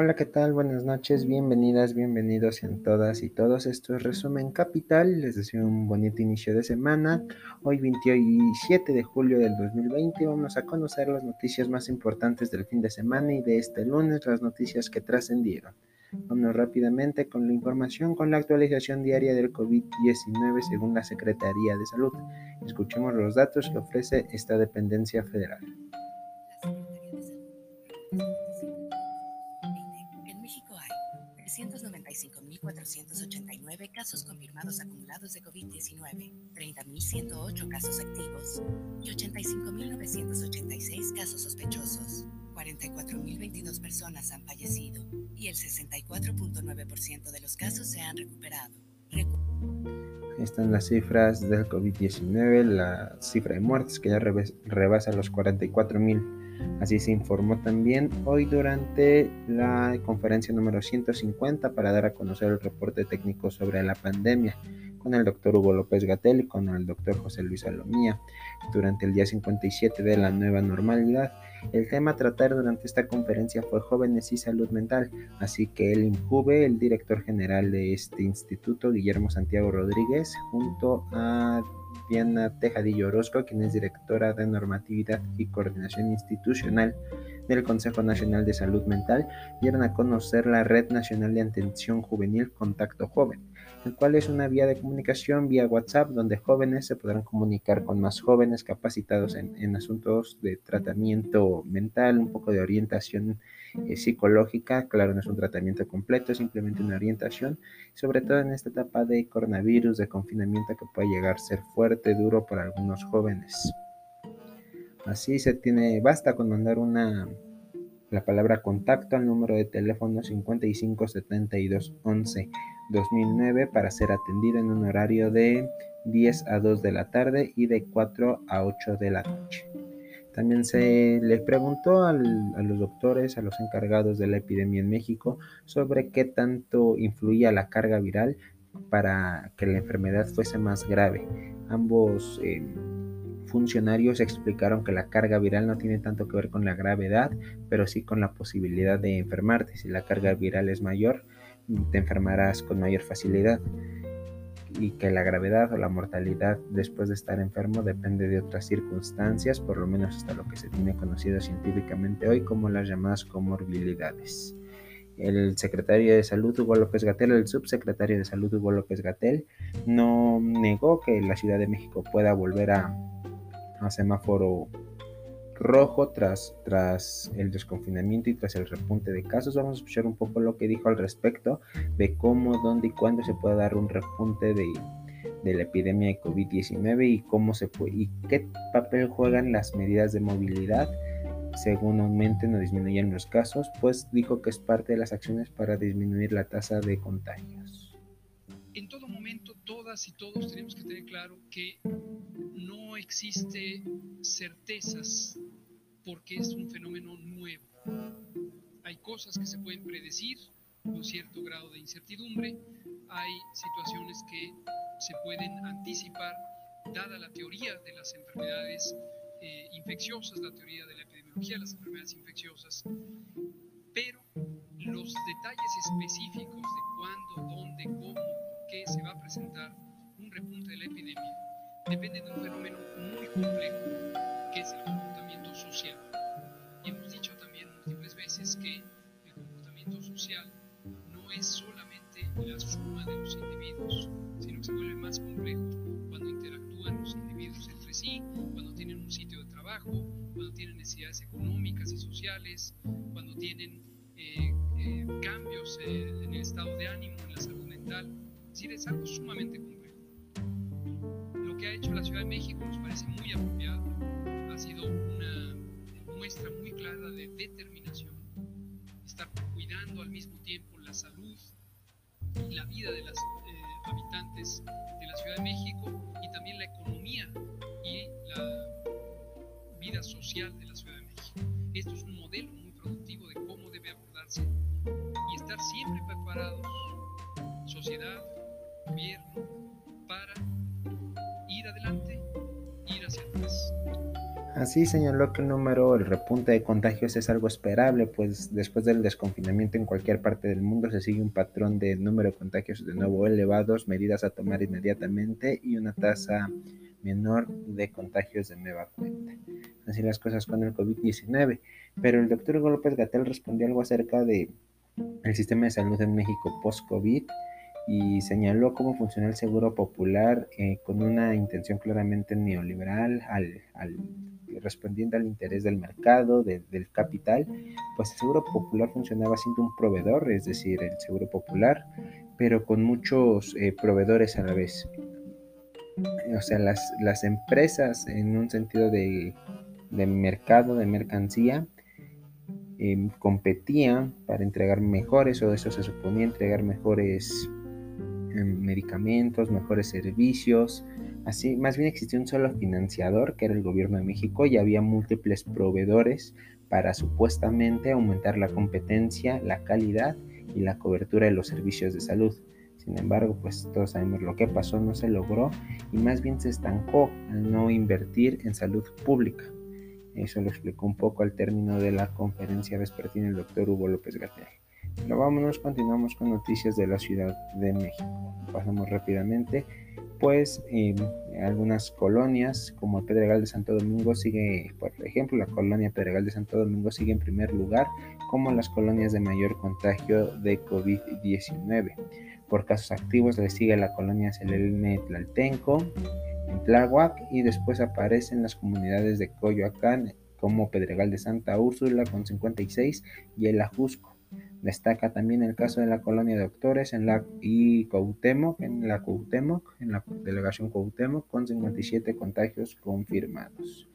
Hola, ¿qué tal? Buenas noches, bienvenidas, bienvenidos en todas y todos. Esto es Resumen Capital. Les deseo un bonito inicio de semana. Hoy 27 de julio del 2020 vamos a conocer las noticias más importantes del fin de semana y de este lunes, las noticias que trascendieron. Vamos rápidamente con la información con la actualización diaria del COVID-19 según la Secretaría de Salud. Escuchemos los datos que ofrece esta dependencia federal. Casos confirmados acumulados de COVID-19, 30.108 casos activos y 85.986 casos sospechosos. 44.022 personas han fallecido y el 64.9% de los casos se han recuperado. Están las cifras del COVID-19, la cifra de muertes que ya rebasa los 44.000 Así se informó también hoy durante la conferencia número 150 para dar a conocer el reporte técnico sobre la pandemia con el doctor Hugo López Gatel y con el doctor José Luis Salomía durante el día 57 de la nueva normalidad. El tema a tratar durante esta conferencia fue jóvenes y salud mental, así que el INJUVE, el director general de este instituto, Guillermo Santiago Rodríguez, junto a Diana Tejadillo Orozco, quien es directora de normatividad y coordinación institucional del Consejo Nacional de Salud Mental, dieron a conocer la Red Nacional de Atención Juvenil Contacto Joven, el cual es una vía de comunicación vía WhatsApp donde jóvenes se podrán comunicar con más jóvenes capacitados en, asuntos de tratamiento mental, un poco de orientación eh, psicológica. Claro, no es un tratamiento completo, es simplemente una orientación, sobre todo en esta etapa de coronavirus, de confinamiento que puede llegar a ser fuerte, duro para algunos jóvenes. Así se tiene, basta con mandar una la palabra contacto al número de teléfono 557211 2009 para ser atendido en un horario de 10 a 2 de la tarde y de 4 a 8 de la noche. También se le preguntó a los doctores, a los encargados de la epidemia en México, sobre qué tanto influía la carga viral para que la enfermedad fuese más grave. Ambos eh, funcionarios explicaron que la carga viral no tiene tanto que ver con la gravedad, pero sí con la posibilidad de enfermarte. Si la carga viral es mayor, te enfermarás con mayor facilidad y que la gravedad o la mortalidad después de estar enfermo depende de otras circunstancias, por lo menos hasta lo que se tiene conocido científicamente hoy como las llamadas comorbilidades. El secretario de Salud Hugo López Gatel, el subsecretario de Salud Hugo López Gatel, no negó que la Ciudad de México pueda volver a a semáforo rojo tras, tras el desconfinamiento y tras el repunte de casos. Vamos a escuchar un poco lo que dijo al respecto de cómo, dónde y cuándo se puede dar un repunte de, de la epidemia de COVID-19 y cómo se puede y qué papel juegan las medidas de movilidad según aumenten o disminuyan los casos, pues dijo que es parte de las acciones para disminuir la tasa de contagios. En todo todas y todos tenemos que tener claro que no existe certezas porque es un fenómeno nuevo. Hay cosas que se pueden predecir con cierto grado de incertidumbre, hay situaciones que se pueden anticipar dada la teoría de las enfermedades eh, infecciosas, la teoría de la epidemiología de las enfermedades infecciosas, pero los detalles específicos de cuándo, dónde, cómo, qué se va a presentar un repunte de la epidemia dependen de un fenómeno muy complejo, que es el comportamiento social. Y hemos dicho también múltiples veces que el comportamiento social no es solamente la suma de los individuos, sino que se vuelve más complejo cuando interactúan los individuos entre sí, cuando tienen un sitio de trabajo, cuando tienen necesidades económicas y sociales, cuando tienen eh, eh, cambios eh, en el estado de ánimo, en la salud mental. Es decir, es algo sumamente complejo que ha hecho la Ciudad de México nos parece muy apropiado. Ha sido una muestra muy clara de determinación, estar cuidando al mismo tiempo la salud y la vida de los eh, habitantes de la Ciudad de México y también la economía y la vida social de la Ciudad de México. Esto es un modelo muy estar siempre preparados, sociedad, gobierno, Así señaló que el número, el repunte de contagios es algo esperable, pues después del desconfinamiento en cualquier parte del mundo se sigue un patrón de número de contagios de nuevo elevados, medidas a tomar inmediatamente y una tasa menor de contagios de nueva cuenta. Así las cosas con el COVID-19. Pero el doctor López Gatel respondió algo acerca de el sistema de salud en México post-COVID y señaló cómo funciona el seguro popular eh, con una intención claramente neoliberal al, respondiendo al interés del mercado, del capital, pues el Seguro Popular funcionaba siendo un proveedor, es decir, el Seguro Popular, pero con muchos eh, proveedores a la vez. O sea, las, las empresas en un sentido de, mercado, de mercancía, em, competían para entregar mejores, o eso se suponía entregar mejores em, medicamentos, mejores servicios, Así, más bien existía un solo financiador, que era el gobierno de México, y había múltiples proveedores para supuestamente aumentar la competencia, la calidad y la cobertura de los servicios de salud. Sin embargo, pues todos sabemos lo que pasó, no se logró y más bien se estancó al no invertir en salud pública. Eso lo explicó un poco al término de la conferencia vespertina el doctor Hugo López Gatel. Pero vámonos, continuamos con noticias de la Ciudad de México. Pasamos rápidamente pues algunas colonias como el Pedregal de Santo Domingo sigue, por ejemplo, la colonia Pedregal de Santo Domingo sigue en primer lugar como las colonias de mayor contagio de COVID-19. Por casos activos le sigue la colonia Selene Tlaltenco, en Tláhuac y después aparecen las comunidades de Coyoacán como Pedregal de Santa Úrsula con 56 y el Ajusco Destaca también el caso de la colonia de doctores en la y Cuauhtémoc, en la Cuauhtémoc, en la delegación Cuauhtémoc, con 57 contagios confirmados.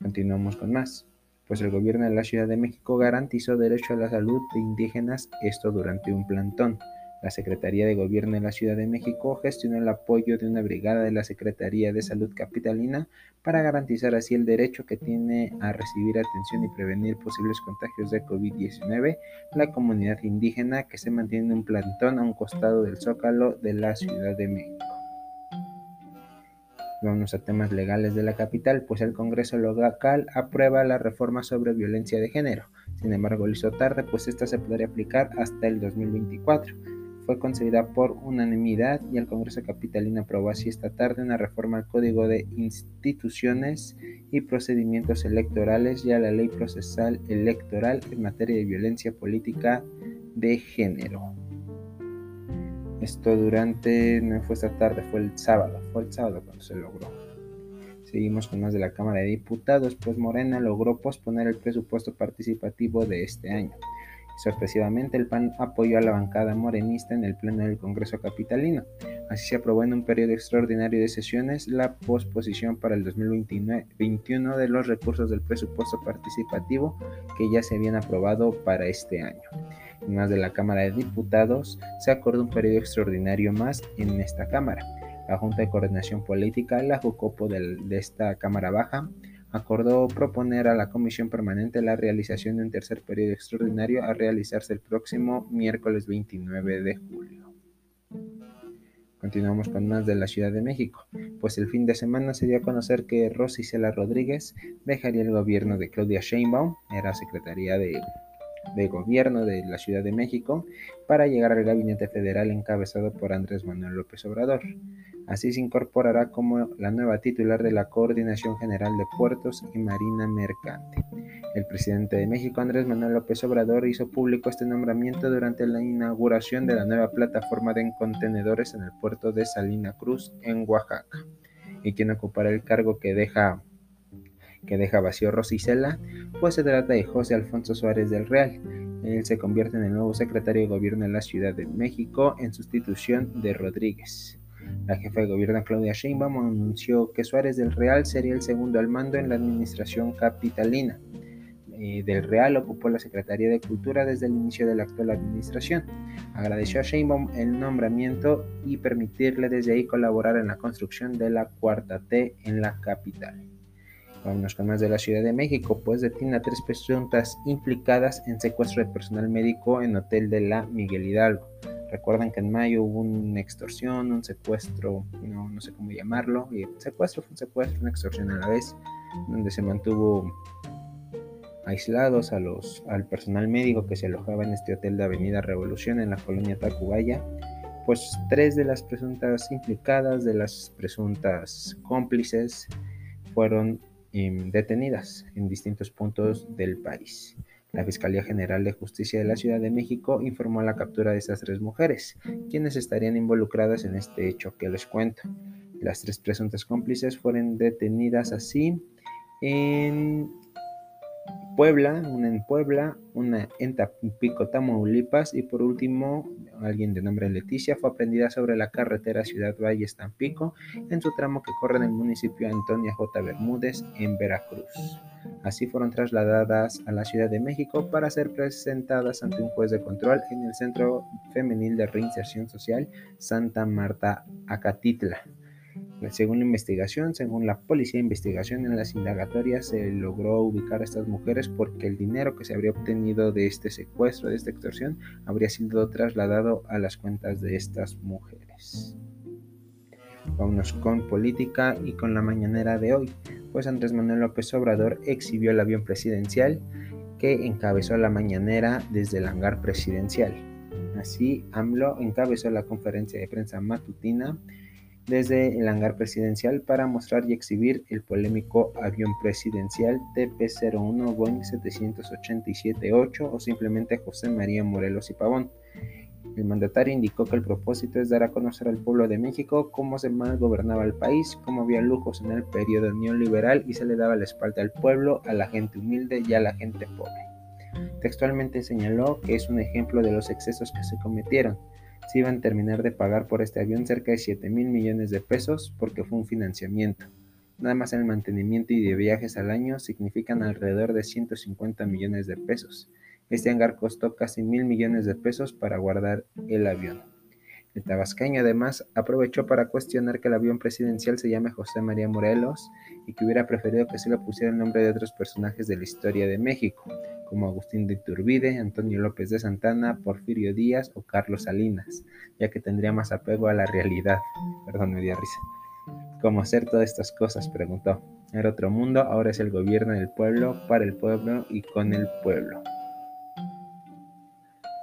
Continuamos con más. Pues el gobierno de la Ciudad de México garantizó derecho a la salud de indígenas, esto durante un plantón. La Secretaría de Gobierno de la Ciudad de México gestionó el apoyo de una brigada de la Secretaría de Salud Capitalina para garantizar así el derecho que tiene a recibir atención y prevenir posibles contagios de COVID-19 la comunidad indígena que se mantiene en un plantón a un costado del zócalo de la Ciudad de México. Vamos a temas legales de la capital, pues el Congreso local aprueba la reforma sobre violencia de género. Sin embargo, lo hizo tarde, pues esta se podría aplicar hasta el 2024 fue concedida por unanimidad y el Congreso Capitalino aprobó así esta tarde una reforma al Código de Instituciones y Procedimientos Electorales y a la Ley Procesal Electoral en materia de violencia política de género. Esto durante, no fue esta tarde, fue el sábado, fue el sábado cuando se logró. Seguimos con más de la Cámara de Diputados, pues Morena logró posponer el presupuesto participativo de este año. Sorpresivamente, el PAN apoyó a la bancada morenista en el Pleno del Congreso Capitalino. Así se aprobó en un periodo extraordinario de sesiones la posposición para el 2021 de los recursos del presupuesto participativo que ya se habían aprobado para este año. En más de la Cámara de Diputados, se acordó un periodo extraordinario más en esta Cámara. La Junta de Coordinación Política, la JUCOPO de esta Cámara Baja, acordó proponer a la Comisión Permanente la realización de un tercer periodo extraordinario a realizarse el próximo miércoles 29 de julio. Continuamos con más de la Ciudad de México, pues el fin de semana se dio a conocer que Rosy Cela Rodríguez dejaría el gobierno de Claudia Sheinbaum, era secretaría de, de gobierno de la Ciudad de México, para llegar al gabinete federal encabezado por Andrés Manuel López Obrador. Así se incorporará como la nueva titular de la Coordinación General de Puertos y Marina Mercante. El presidente de México, Andrés Manuel López Obrador, hizo público este nombramiento durante la inauguración de la nueva plataforma de contenedores en el puerto de Salina Cruz, en Oaxaca. Y quien ocupará el cargo que deja que deja vacío Rosicela, pues se trata de José Alfonso Suárez del Real. Él se convierte en el nuevo secretario de gobierno de la Ciudad de México en sustitución de Rodríguez. La jefa de gobierno Claudia Sheinbaum anunció que Suárez del Real sería el segundo al mando en la administración capitalina. Eh, del Real ocupó la Secretaría de Cultura desde el inicio de la actual administración. Agradeció a Sheinbaum el nombramiento y permitirle desde ahí colaborar en la construcción de la cuarta T en la capital. Vámonos con más de la Ciudad de México, pues detiene a tres presuntas implicadas en secuestro de personal médico en hotel de la Miguel Hidalgo. Recuerdan que en mayo hubo una extorsión, un secuestro, no, no sé cómo llamarlo, y secuestro fue un secuestro, una extorsión a la vez, donde se mantuvo aislados a los, al personal médico que se alojaba en este hotel de Avenida Revolución en la colonia Tacubaya, pues tres de las presuntas implicadas, de las presuntas cómplices, fueron detenidas en distintos puntos del país. La Fiscalía General de Justicia de la Ciudad de México informó la captura de estas tres mujeres, quienes estarían involucradas en este hecho que les cuento. Las tres presuntas cómplices fueron detenidas así en Puebla, una en Puebla, una en Tampico, Tamaulipas y por último alguien de nombre Leticia fue aprendida sobre la carretera Ciudad Valles Tampico en su tramo que corre en el municipio Antonia J. Bermúdez en Veracruz. Así fueron trasladadas a la Ciudad de México para ser presentadas ante un juez de control en el Centro Femenil de Reinserción Social Santa Marta Acatitla. Según la investigación, según la policía de investigación en las indagatorias, se logró ubicar a estas mujeres porque el dinero que se habría obtenido de este secuestro, de esta extorsión, habría sido trasladado a las cuentas de estas mujeres. Vámonos con política y con la mañanera de hoy, pues Andrés Manuel López Obrador exhibió el avión presidencial que encabezó la mañanera desde el hangar presidencial. Así, AMLO encabezó la conferencia de prensa matutina desde el hangar presidencial para mostrar y exhibir el polémico avión presidencial TP-01 Boeing 787-8 o simplemente José María Morelos y Pavón. El mandatario indicó que el propósito es dar a conocer al pueblo de México cómo se mal gobernaba el país, cómo había lujos en el periodo neoliberal y se le daba la espalda al pueblo, a la gente humilde y a la gente pobre. Textualmente señaló que es un ejemplo de los excesos que se cometieron se iban a terminar de pagar por este avión cerca de 7 mil millones de pesos porque fue un financiamiento. Nada más el mantenimiento y de viajes al año significan alrededor de 150 millones de pesos. Este hangar costó casi mil millones de pesos para guardar el avión. El tabasqueño además aprovechó para cuestionar que el avión presidencial se llame José María Morelos y que hubiera preferido que se le pusiera el nombre de otros personajes de la historia de México, como Agustín de Iturbide, Antonio López de Santana, Porfirio Díaz o Carlos Salinas, ya que tendría más apego a la realidad. Perdón, me dio risa. ¿Cómo hacer todas estas cosas? preguntó. Era otro mundo, ahora es el gobierno del pueblo, para el pueblo y con el pueblo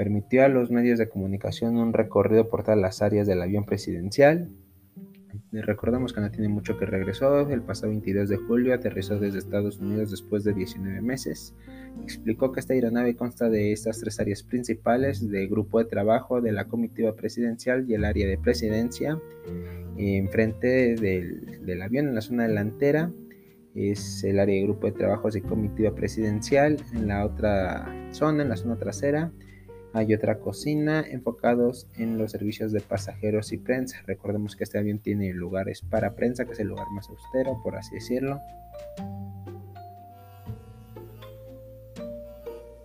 permitió a los medios de comunicación un recorrido por todas las áreas del avión presidencial. Recordamos que no tiene mucho que regresó, el pasado 22 de julio aterrizó desde Estados Unidos después de 19 meses. Explicó que esta aeronave consta de estas tres áreas principales, de grupo de trabajo, de la comitiva presidencial y el área de presidencia. Enfrente del, del avión, en la zona delantera, es el área de grupo de trabajo de comitiva presidencial. En la otra zona, en la zona trasera, hay otra cocina enfocados en los servicios de pasajeros y prensa. Recordemos que este avión tiene lugares para prensa, que es el lugar más austero, por así decirlo.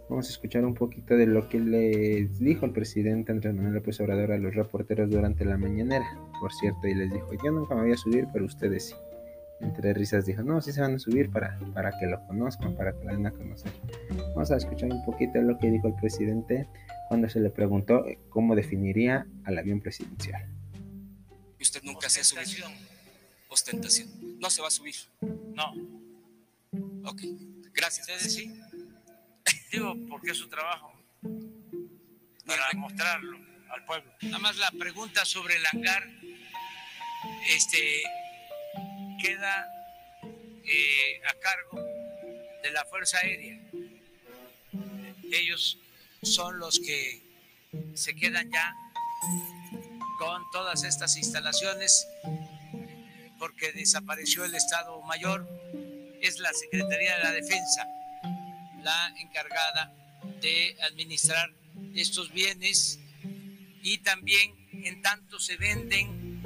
Vamos a escuchar un poquito de lo que les dijo el presidente Andrés Manuel López Obrador a los reporteros durante la mañanera. Por cierto, y les dijo, yo nunca me voy a subir, pero ustedes sí. Entre risas dijo, no, sí se van a subir para, para que lo conozcan, para que lo den a conocer. Vamos a escuchar un poquito de lo que dijo el presidente cuando se le preguntó eh, cómo definiría al avión presidencial. Usted nunca se ha subido. Ostentación. No se va a subir. No. Ok. Gracias. ¿Ustedes sí? Digo, porque es su trabajo. Para mostrarlo al pueblo. Nada más la pregunta sobre el hangar este, queda eh, a cargo de la Fuerza Aérea. Ellos son los que se quedan ya con todas estas instalaciones porque desapareció el Estado Mayor. Es la Secretaría de la Defensa la encargada de administrar estos bienes y también en tanto se venden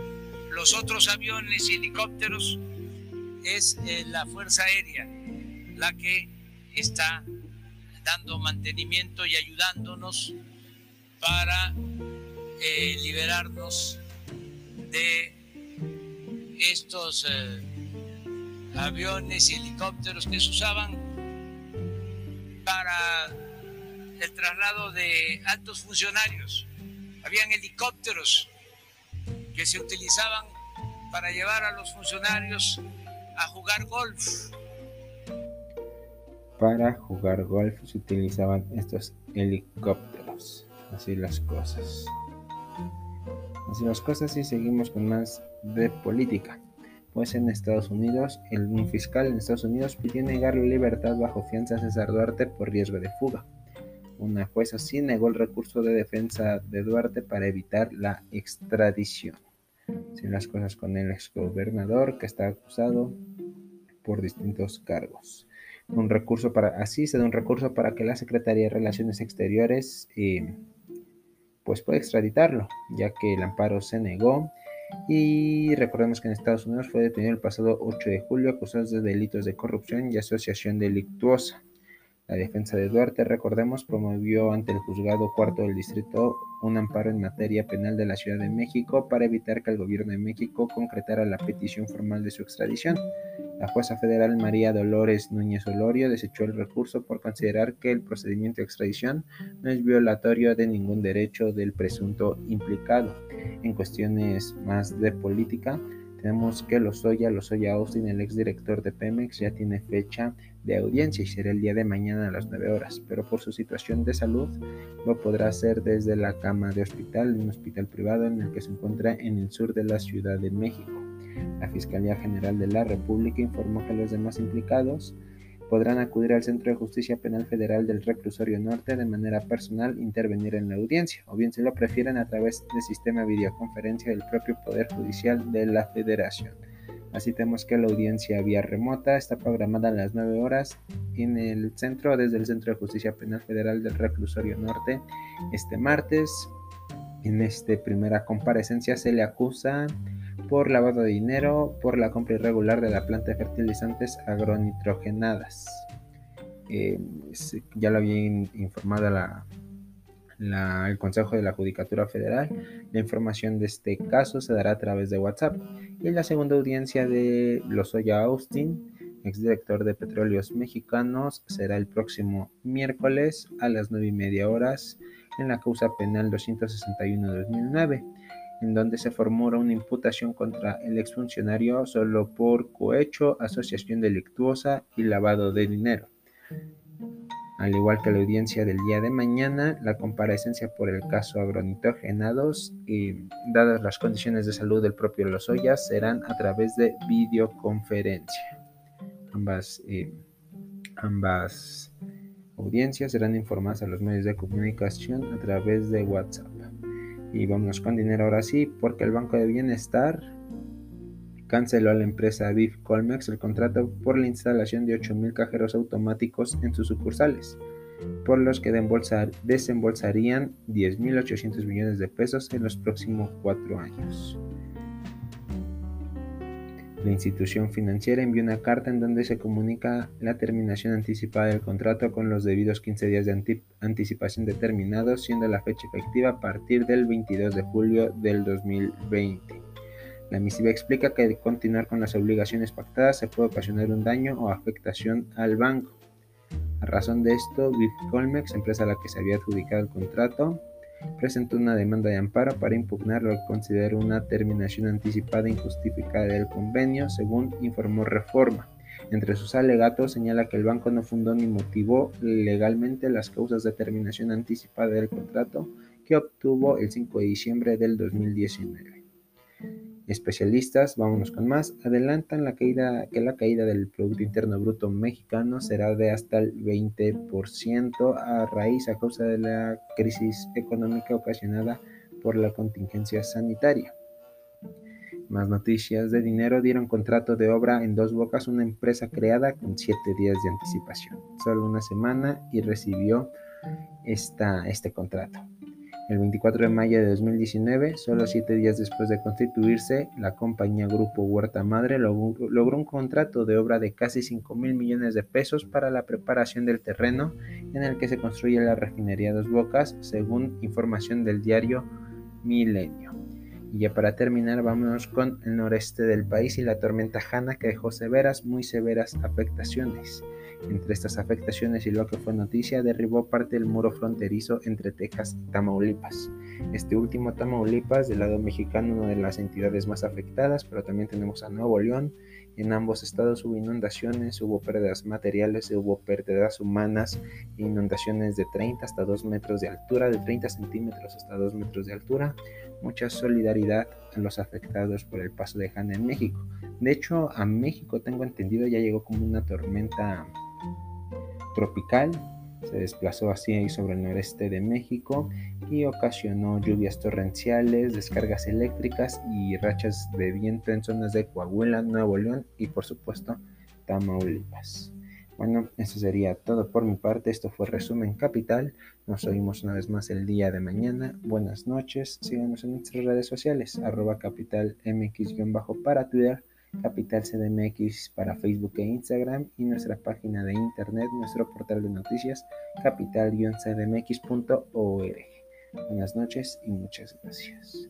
los otros aviones y helicópteros, es eh, la Fuerza Aérea la que está dando mantenimiento y ayudándonos para eh, liberarnos de estos eh, aviones y helicópteros que se usaban para el traslado de altos funcionarios. Habían helicópteros que se utilizaban para llevar a los funcionarios a jugar golf para jugar golf se utilizaban estos helicópteros. Así las cosas. Así las cosas y seguimos con más de política. Pues en Estados Unidos, el, un fiscal en Estados Unidos pidió negar libertad bajo fianza a César Duarte por riesgo de fuga. Una jueza sí negó el recurso de defensa de Duarte para evitar la extradición. Así las cosas con el exgobernador que está acusado por distintos cargos un recurso para, así se da un recurso para que la Secretaría de Relaciones Exteriores eh, pues pueda extraditarlo, ya que el amparo se negó. Y recordemos que en Estados Unidos fue detenido el pasado 8 de julio acusado de delitos de corrupción y asociación delictuosa. La defensa de Duarte, recordemos, promovió ante el juzgado cuarto del distrito un amparo en materia penal de la Ciudad de México para evitar que el gobierno de México concretara la petición formal de su extradición. La jueza federal María Dolores Núñez Olorio desechó el recurso por considerar que el procedimiento de extradición no es violatorio de ningún derecho del presunto implicado. En cuestiones más de política, tenemos que Lozoya, Lozoya Austin, el exdirector de Pemex, ya tiene fecha de audiencia y será el día de mañana a las 9 horas, pero por su situación de salud lo podrá hacer desde la cama de hospital, un hospital privado en el que se encuentra en el sur de la Ciudad de México. La Fiscalía General de la República informó que los demás implicados podrán acudir al Centro de Justicia Penal Federal del Reclusorio Norte de manera personal intervenir en la audiencia, o bien si lo prefieren a través del sistema de videoconferencia del propio Poder Judicial de la Federación. Así tenemos que la audiencia vía remota está programada a las 9 horas en el centro, desde el Centro de Justicia Penal Federal del Reclusorio Norte, este martes. En esta primera comparecencia se le acusa por lavado de dinero por la compra irregular de la planta de fertilizantes agronitrogenadas. Eh, ya lo había informado el Consejo de la Judicatura Federal. La información de este caso se dará a través de WhatsApp. Y la segunda audiencia de Lozoya Austin, exdirector de Petróleos Mexicanos, será el próximo miércoles a las 9 y media horas en la causa penal 261-2009 en donde se formó una imputación contra el exfuncionario solo por cohecho, asociación delictuosa y lavado de dinero. Al igual que la audiencia del día de mañana, la comparecencia por el caso agronitrogenados y dadas las condiciones de salud del propio Lozoya serán a través de videoconferencia. Ambas, eh, ambas audiencias serán informadas a los medios de comunicación a través de WhatsApp. Y vámonos con dinero ahora sí, porque el Banco de Bienestar canceló a la empresa Viv Colmex el contrato por la instalación de 8.000 cajeros automáticos en sus sucursales, por los que desembolsarían 10.800 millones de pesos en los próximos cuatro años. La institución financiera envió una carta en donde se comunica la terminación anticipada del contrato con los debidos 15 días de anticipación determinados, siendo la fecha efectiva a partir del 22 de julio del 2020. La misiva explica que de continuar con las obligaciones pactadas se puede ocasionar un daño o afectación al banco. A razón de esto, Colmex, empresa a la que se había adjudicado el contrato, presentó una demanda de amparo para impugnar lo que considera una terminación anticipada injustificada del convenio, según informó Reforma. Entre sus alegatos señala que el banco no fundó ni motivó legalmente las causas de terminación anticipada del contrato que obtuvo el 5 de diciembre del 2019. Especialistas, vámonos con más, adelantan la caída, que la caída del Producto Interno Bruto mexicano será de hasta el 20% a raíz a causa de la crisis económica ocasionada por la contingencia sanitaria. Más noticias de dinero dieron contrato de obra en Dos Bocas, una empresa creada con siete días de anticipación, solo una semana y recibió esta, este contrato. El 24 de mayo de 2019, solo siete días después de constituirse, la compañía Grupo Huerta Madre logró un contrato de obra de casi 5 mil millones de pesos para la preparación del terreno en el que se construye la refinería Dos Bocas, según información del diario Milenio. Y ya para terminar, vámonos con el noreste del país y la tormenta Hanna que dejó severas, muy severas afectaciones. Entre estas afectaciones y lo que fue noticia, derribó parte del muro fronterizo entre Texas y Tamaulipas. Este último Tamaulipas, del lado mexicano, una de las entidades más afectadas, pero también tenemos a Nuevo León En ambos estados hubo inundaciones, hubo pérdidas materiales, hubo pérdidas humanas, inundaciones de 30 hasta 2 metros de altura, de 30 centímetros hasta 2 metros de altura. Mucha solidaridad a los afectados por el paso de Hanna en México. De hecho, a México tengo entendido ya llegó como una tormenta tropical se desplazó así sobre el noreste de México y ocasionó lluvias torrenciales, descargas eléctricas y rachas de viento en zonas de Coahuila, Nuevo León y por supuesto Tamaulipas. Bueno, eso sería todo por mi parte. Esto fue Resumen Capital. Nos oímos una vez más el día de mañana. Buenas noches. Síganos en nuestras redes sociales, arroba capital mx-para Twitter Capital CDMX para Facebook e Instagram y nuestra página de internet, nuestro portal de noticias, capital-cdmx.org. Buenas noches y muchas gracias.